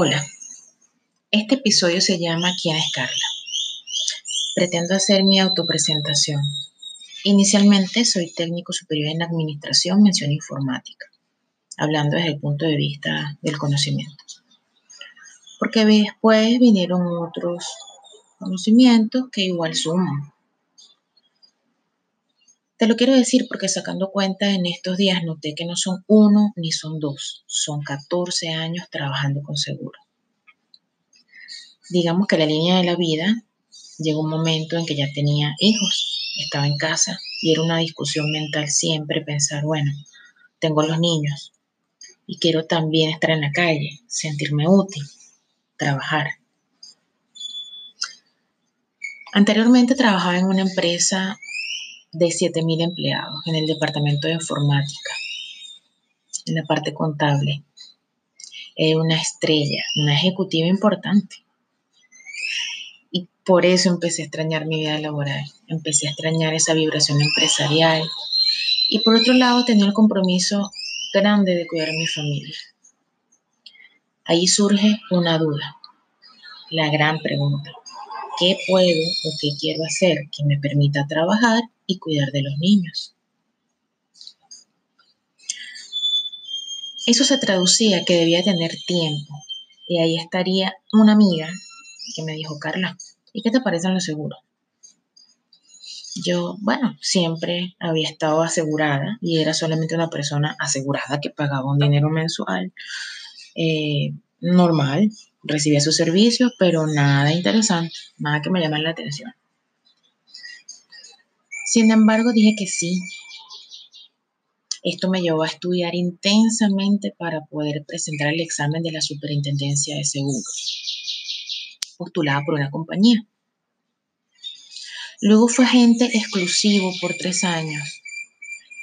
Hola, este episodio se llama ¿Quién es Carla? Pretendo hacer mi autopresentación. Inicialmente soy técnico superior en administración, mención informática, hablando desde el punto de vista del conocimiento. Porque después vinieron otros conocimientos que igual suman. Te lo quiero decir porque sacando cuenta en estos días noté que no son uno ni son dos, son 14 años trabajando con seguro. Digamos que la línea de la vida llegó un momento en que ya tenía hijos, estaba en casa y era una discusión mental siempre pensar, bueno, tengo los niños y quiero también estar en la calle, sentirme útil, trabajar. Anteriormente trabajaba en una empresa de 7.000 empleados en el departamento de informática, en la parte contable. Era una estrella, una ejecutiva importante. Y por eso empecé a extrañar mi vida laboral, empecé a extrañar esa vibración empresarial. Y por otro lado tenía el compromiso grande de cuidar a mi familia. Ahí surge una duda, la gran pregunta. ¿Qué puedo o qué quiero hacer que me permita trabajar y cuidar de los niños. Eso se traducía que debía tener tiempo. Y ahí estaría una amiga que me dijo, Carla, ¿y qué te parecen los seguros? Yo, bueno, siempre había estado asegurada y era solamente una persona asegurada que pagaba un dinero mensual eh, normal, recibía sus servicios, pero nada interesante, nada que me llamara la atención. Sin embargo, dije que sí. Esto me llevó a estudiar intensamente para poder presentar el examen de la Superintendencia de Seguros, postulada por una compañía. Luego fue agente exclusivo por tres años.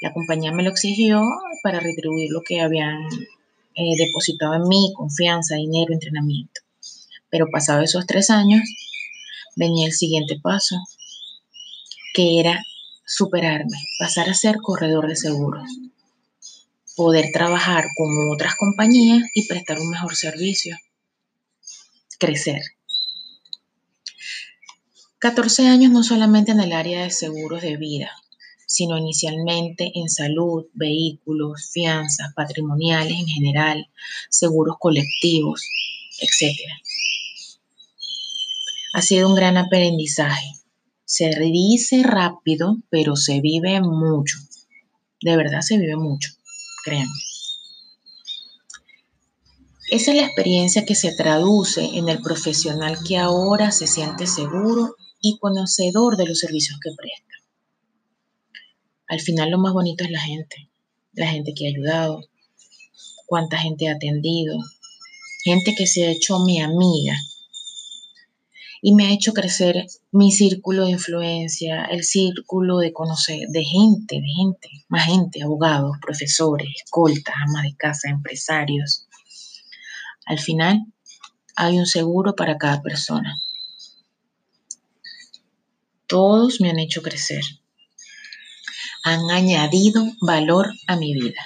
La compañía me lo exigió para retribuir lo que habían eh, depositado en mí, confianza, dinero, entrenamiento. Pero pasado esos tres años, venía el siguiente paso, que era superarme, pasar a ser corredor de seguros, poder trabajar con otras compañías y prestar un mejor servicio, crecer. 14 años no solamente en el área de seguros de vida, sino inicialmente en salud, vehículos, fianzas, patrimoniales en general, seguros colectivos, etc. Ha sido un gran aprendizaje se dice rápido, pero se vive mucho. De verdad se vive mucho, créanme. Esa es la experiencia que se traduce en el profesional que ahora se siente seguro y conocedor de los servicios que presta. Al final lo más bonito es la gente, la gente que ha ayudado, cuánta gente ha atendido, gente que se ha hecho mi amiga y me ha hecho crecer mi círculo de influencia, el círculo de conocer, de gente, de gente, más gente, abogados, profesores, escoltas, amas de casa, empresarios. Al final, hay un seguro para cada persona. Todos me han hecho crecer. Han añadido valor a mi vida.